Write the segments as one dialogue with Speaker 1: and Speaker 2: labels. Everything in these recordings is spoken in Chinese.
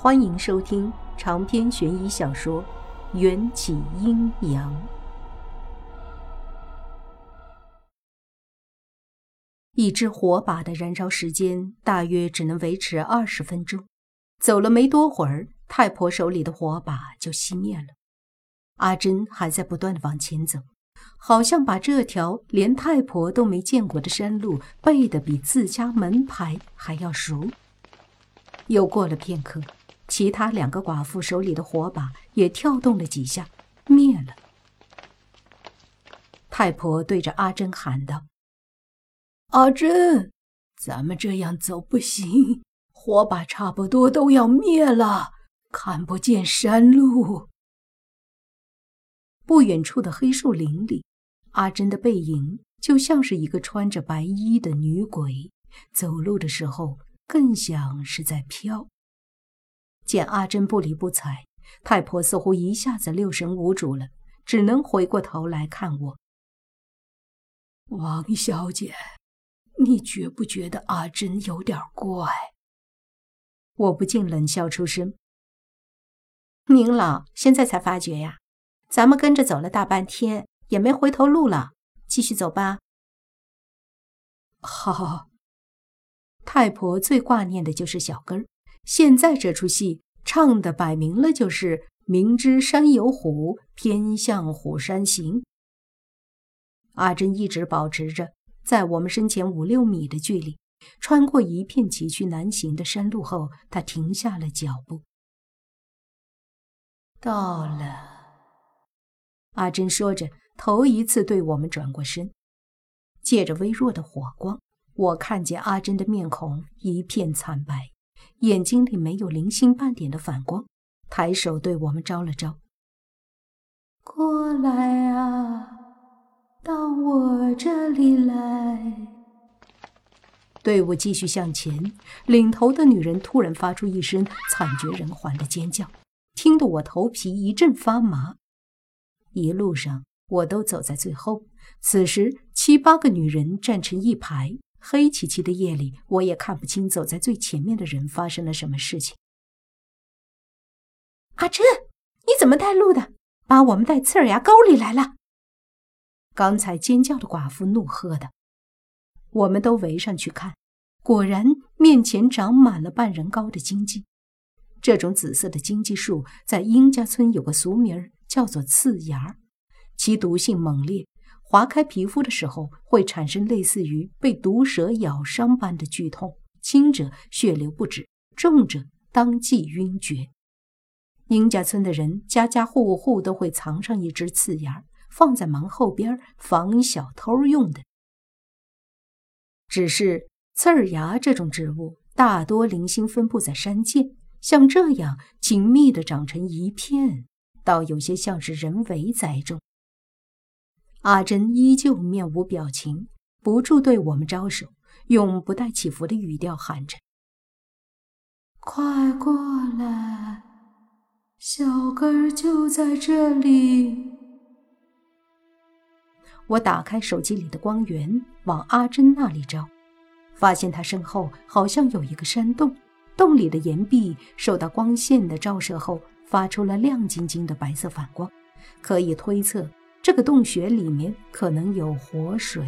Speaker 1: 欢迎收听长篇悬疑小说《缘起阴阳》。一支火把的燃烧时间大约只能维持二十分钟。走了没多会儿，太婆手里的火把就熄灭了。阿珍还在不断的往前走，好像把这条连太婆都没见过的山路背得比自家门牌还要熟。又过了片刻。其他两个寡妇手里的火把也跳动了几下，灭了。太婆对着阿珍喊道：“
Speaker 2: 阿珍，咱们这样走不行，火把差不多都要灭了，看不见山路。”
Speaker 1: 不远处的黑树林里，阿珍的背影就像是一个穿着白衣的女鬼，走路的时候更像是在飘。见阿珍不理不睬，太婆似乎一下子六神无主了，只能回过头来看我。
Speaker 2: 王小姐，你觉不觉得阿珍有点怪？
Speaker 1: 我不禁冷笑出声。您老现在才发觉呀？咱们跟着走了大半天，也没回头路了，继续走吧。
Speaker 2: 好。
Speaker 1: 太婆最挂念的就是小根儿。现在这出戏唱的摆明了就是明知山有虎，偏向虎山行。阿珍一直保持着在我们身前五六米的距离，穿过一片崎岖难行的山路后，她停下了脚步。
Speaker 2: 到了，
Speaker 1: 阿珍说着，头一次对我们转过身，借着微弱的火光，我看见阿珍的面孔一片惨白。眼睛里没有零星半点的反光，抬手对我们招了招：“
Speaker 2: 过来啊，到我这里来。”
Speaker 1: 队伍继续向前，领头的女人突然发出一声惨绝人寰的尖叫，听得我头皮一阵发麻。一路上我都走在最后，此时七八个女人站成一排。黑漆漆的夜里，我也看不清走在最前面的人发生了什么事情。阿珍，你怎么带路的？把我们带刺儿牙沟里来了！刚才尖叫的寡妇怒喝的。我们都围上去看，果然面前长满了半人高的荆棘。这种紫色的荆棘树在殷家村有个俗名叫做刺芽，其毒性猛烈。划开皮肤的时候，会产生类似于被毒蛇咬伤般的剧痛，轻者血流不止，重者当即晕厥。宁家村的人家家户户都会藏上一只刺芽，放在门后边防小偷用的。只是刺儿芽这种植物大多零星分布在山涧，像这样紧密地长成一片，倒有些像是人为栽种。阿珍依旧面无表情，不住对我们招手，用不带起伏的语调喊着：“
Speaker 2: 快过来，小根儿就在这里。”
Speaker 1: 我打开手机里的光源，往阿珍那里照，发现她身后好像有一个山洞，洞里的岩壁受到光线的照射后，发出了亮晶晶的白色反光，可以推测。这个洞穴里面可能有活水。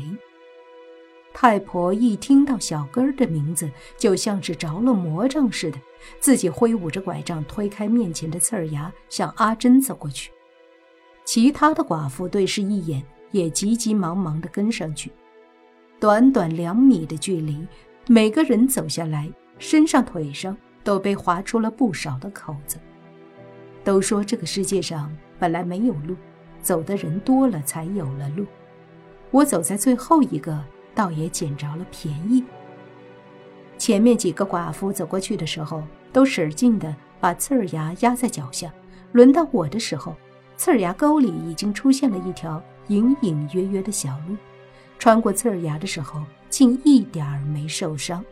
Speaker 1: 太婆一听到小根儿的名字，就像是着了魔杖似的，自己挥舞着拐杖推开面前的刺儿牙，向阿珍走过去。其他的寡妇对视一眼，也急急忙忙地跟上去。短短两米的距离，每个人走下来，身上腿上都被划出了不少的口子。都说这个世界上本来没有路。走的人多了，才有了路。我走在最后一个，倒也捡着了便宜。前面几个寡妇走过去的时候，都使劲的把刺儿牙压在脚下。轮到我的时候，刺儿牙沟里已经出现了一条隐隐约约的小路。穿过刺儿牙的时候，竟一点儿没受伤。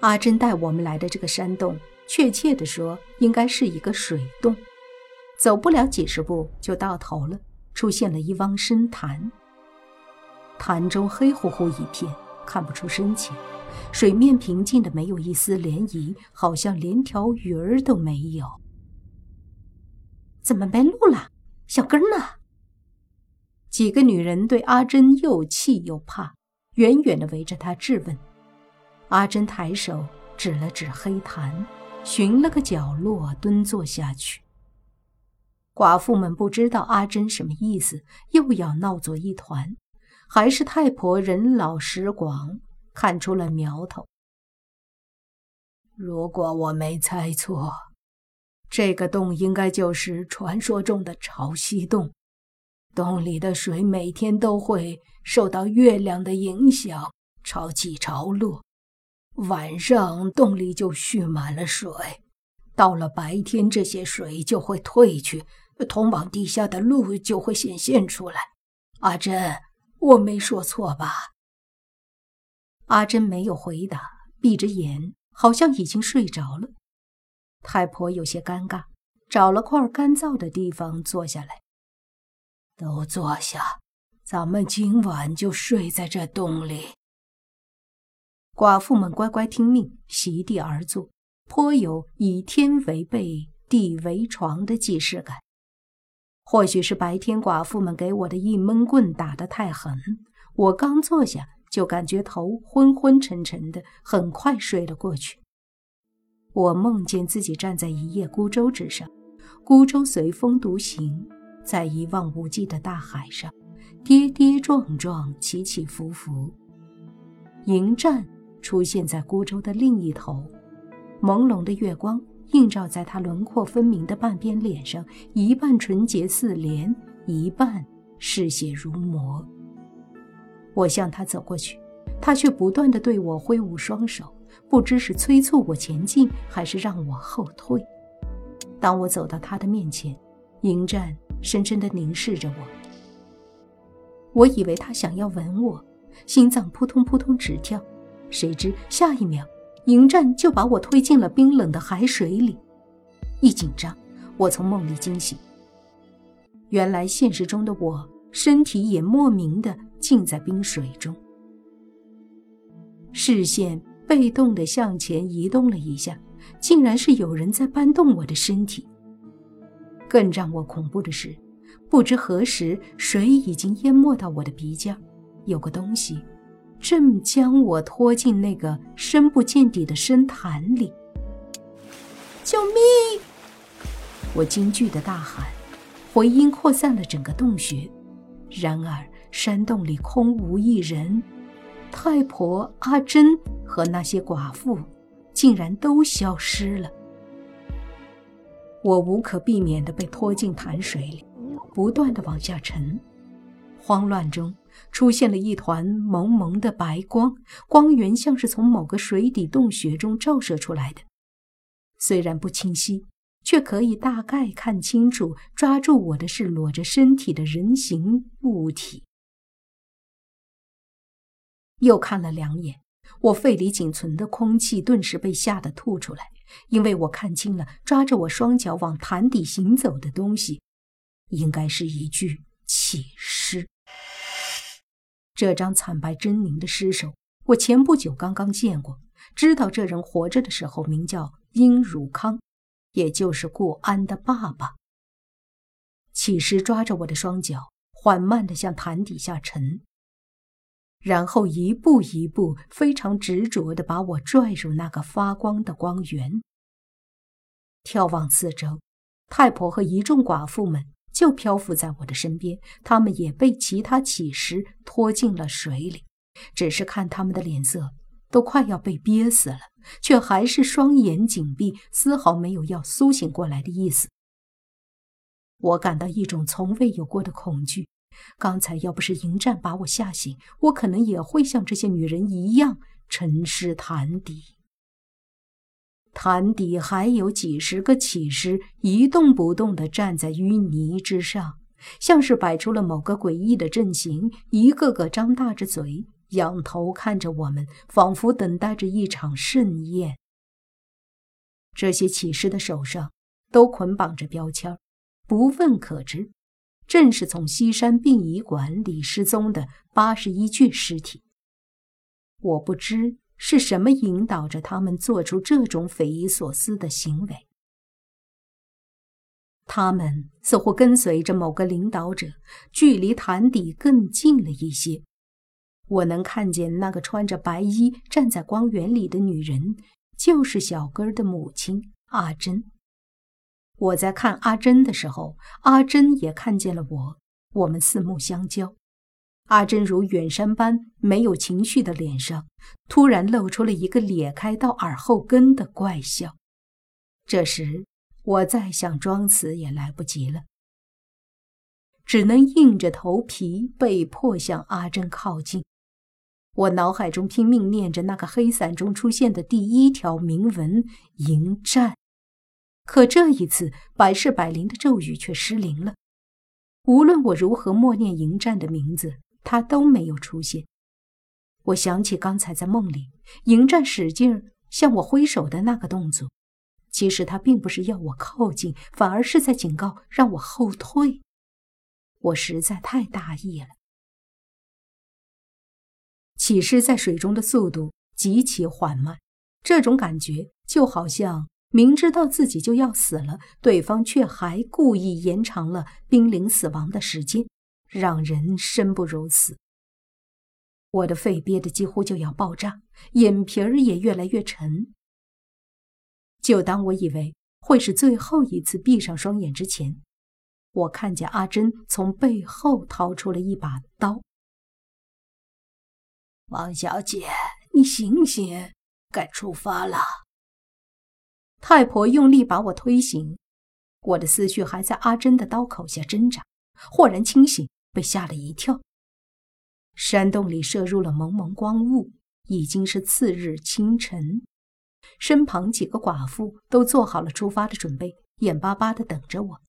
Speaker 1: 阿珍带我们来的这个山洞，确切的说，应该是一个水洞。走不了几十步就到头了，出现了一汪深潭。潭中黑乎乎一片，看不出深浅，水面平静的没有一丝涟漪，好像连条鱼儿都没有。怎么没路了？小根呢？几个女人对阿珍又气又怕，远远的围着她质问。阿珍抬手指了指黑潭，寻了个角落蹲坐下去。寡妇们不知道阿珍什么意思，又要闹作一团。还是太婆人老识广，看出了苗头。
Speaker 2: 如果我没猜错，这个洞应该就是传说中的潮汐洞。洞里的水每天都会受到月亮的影响，潮起潮落。晚上洞里就蓄满了水，到了白天，这些水就会退去，通往地下的路就会显现出来。阿珍。我没说错吧？
Speaker 1: 阿珍没有回答，闭着眼，好像已经睡着了。太婆有些尴尬，找了块干燥的地方坐下来。
Speaker 2: 都坐下，咱们今晚就睡在这洞里。
Speaker 1: 寡妇们乖乖听命，席地而坐，颇有以天为被，地为床的既视感。或许是白天寡妇们给我的一闷棍打得太狠，我刚坐下就感觉头昏昏沉沉的，很快睡了过去。我梦见自己站在一叶孤舟之上，孤舟随风独行，在一望无际的大海上，跌跌撞撞，起起伏伏。迎战出现在孤舟的另一头，朦胧的月光。映照在他轮廓分明的半边脸上，一半纯洁似莲，一半嗜血如魔。我向他走过去，他却不断地对我挥舞双手，不知是催促我前进，还是让我后退。当我走到他的面前，迎战深深地凝视着我。我以为他想要吻我，心脏扑通扑通直跳，谁知下一秒。迎战就把我推进了冰冷的海水里，一紧张，我从梦里惊醒。原来现实中的我身体也莫名的浸在冰水中，视线被动的向前移动了一下，竟然是有人在搬动我的身体。更让我恐怖的是，不知何时水已经淹没到我的鼻尖，有个东西。正将我拖进那个深不见底的深潭里！救命！我惊惧的大喊，回音扩散了整个洞穴。然而山洞里空无一人，太婆阿珍和那些寡妇竟然都消失了。我无可避免地被拖进潭水里，不断地往下沉。慌乱中。出现了一团蒙蒙的白光，光源像是从某个水底洞穴中照射出来的。虽然不清晰，却可以大概看清楚，抓住我的是裸着身体的人形物体。又看了两眼，我肺里仅存的空气顿时被吓得吐出来，因为我看清了抓着我双脚往潭底行走的东西，应该是一具起尸。这张惨白狰狞的尸首，我前不久刚刚见过，知道这人活着的时候名叫殷汝康，也就是顾安的爸爸。起尸抓着我的双脚，缓慢地向潭底下沉，然后一步一步、非常执着地把我拽入那个发光的光源。眺望四周，太婆和一众寡妇们。就漂浮在我的身边，他们也被其他起尸拖进了水里，只是看他们的脸色都快要被憋死了，却还是双眼紧闭，丝毫没有要苏醒过来的意思。我感到一种从未有过的恐惧。刚才要不是迎战把我吓醒，我可能也会像这些女人一样沉尸潭底。潭底还有几十个起尸，一动不动地站在淤泥之上，像是摆出了某个诡异的阵型，一个个张大着嘴，仰头看着我们，仿佛等待着一场盛宴。这些起尸的手上都捆绑着标签，不问可知，正是从西山殡仪馆里失踪的八十一具尸体。我不知是什么引导着他们做出这种匪夷所思的行为。他们似乎跟随着某个领导者，距离潭底更近了一些。我能看见那个穿着白衣站在光源里的女人，就是小根的母亲阿珍。我在看阿珍的时候，阿珍也看见了我，我们四目相交。阿珍如远山般没有情绪的脸上，突然露出了一个咧开到耳后根的怪笑。这时，我再想装死也来不及了，只能硬着头皮被迫向阿珍靠近。我脑海中拼命念着那个黑伞中出现的第一条铭文“迎战”，可这一次百试百灵的咒语却失灵了。无论我如何默念“迎战”的名字，他都没有出现。我想起刚才在梦里，迎战使劲向我挥手的那个动作。其实他并不是要我靠近，反而是在警告让我后退。我实在太大意了。起尸在水中的速度极其缓慢，这种感觉就好像明知道自己就要死了，对方却还故意延长了濒临死亡的时间，让人生不如死。我的肺憋得几乎就要爆炸，眼皮儿也越来越沉。就当我以为会是最后一次闭上双眼之前，我看见阿珍从背后掏出了一把刀。
Speaker 2: 王小姐，你醒醒，该出发了。
Speaker 1: 太婆用力把我推醒，我的思绪还在阿珍的刀口下挣扎，豁然清醒，被吓了一跳。山洞里射入了蒙蒙光雾，已经是次日清晨。身旁几个寡妇都做好了出发的准备，眼巴巴地等着我。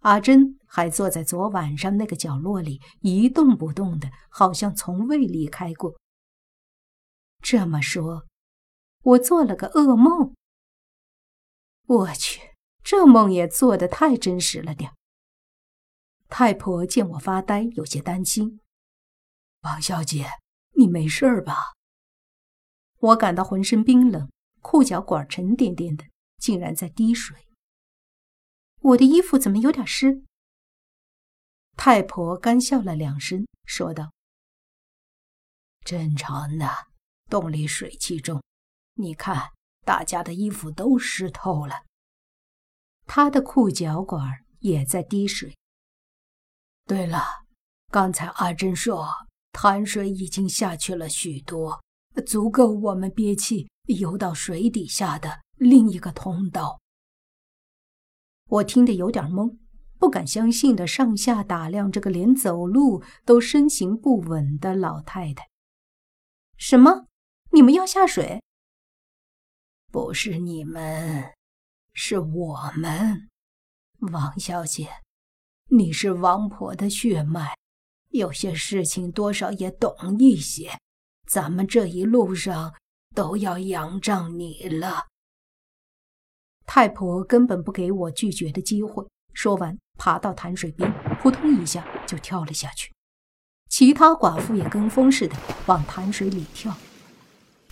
Speaker 1: 阿珍还坐在昨晚上那个角落里一动不动的，好像从未离开过。这么说，我做了个噩梦。我去，这梦也做得太真实了点太婆见我发呆，有些担心：“
Speaker 2: 王小姐，你没事吧？”
Speaker 1: 我感到浑身冰冷。裤脚管沉甸甸的，竟然在滴水。我的衣服怎么有点湿？太婆干笑了两声，说道：“
Speaker 2: 正常的，洞里水气重。你看，大家的衣服都湿透了。
Speaker 1: 他的裤脚管也在滴水。
Speaker 2: 对了，刚才阿珍说，潭水已经下去了许多，足够我们憋气。”游到水底下的另一个通道，
Speaker 1: 我听得有点懵，不敢相信的上下打量这个连走路都身形不稳的老太太。什么？你们要下水？
Speaker 2: 不是你们，是我们。王小姐，你是王婆的血脉，有些事情多少也懂一些。咱们这一路上。都要仰仗你了。
Speaker 1: 太婆根本不给我拒绝的机会。说完，爬到潭水边，扑通一下就跳了下去。其他寡妇也跟风似的往潭水里跳。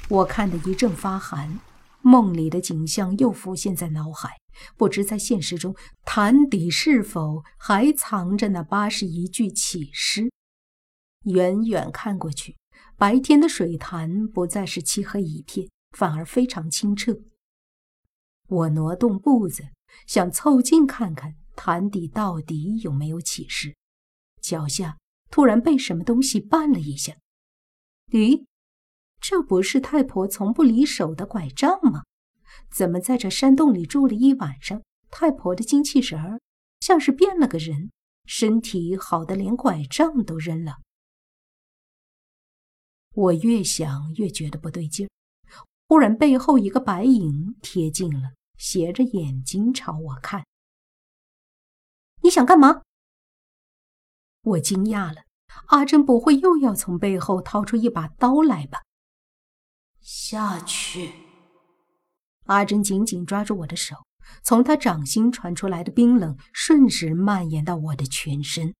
Speaker 1: 我看得一阵发寒，梦里的景象又浮现在脑海。不知在现实中，潭底是否还藏着那八十一具起尸？远远看过去。白天的水潭不再是漆黑一片，反而非常清澈。我挪动步子，想凑近看看潭底到底有没有起尸。脚下突然被什么东西绊了一下。咦，这不是太婆从不离手的拐杖吗？怎么在这山洞里住了一晚上，太婆的精气神儿像是变了个人，身体好的连拐杖都扔了？我越想越觉得不对劲儿，忽然背后一个白影贴近了，斜着眼睛朝我看。你想干嘛？我惊讶了，阿珍不会又要从背后掏出一把刀来吧？
Speaker 2: 下去！
Speaker 1: 阿珍紧紧抓住我的手，从她掌心传出来的冰冷瞬时蔓延到我的全身。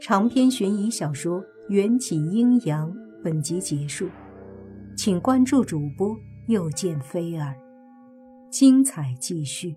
Speaker 1: 长篇悬疑小说《缘起阴阳。本集结束，请关注主播，又见菲儿，精彩继续。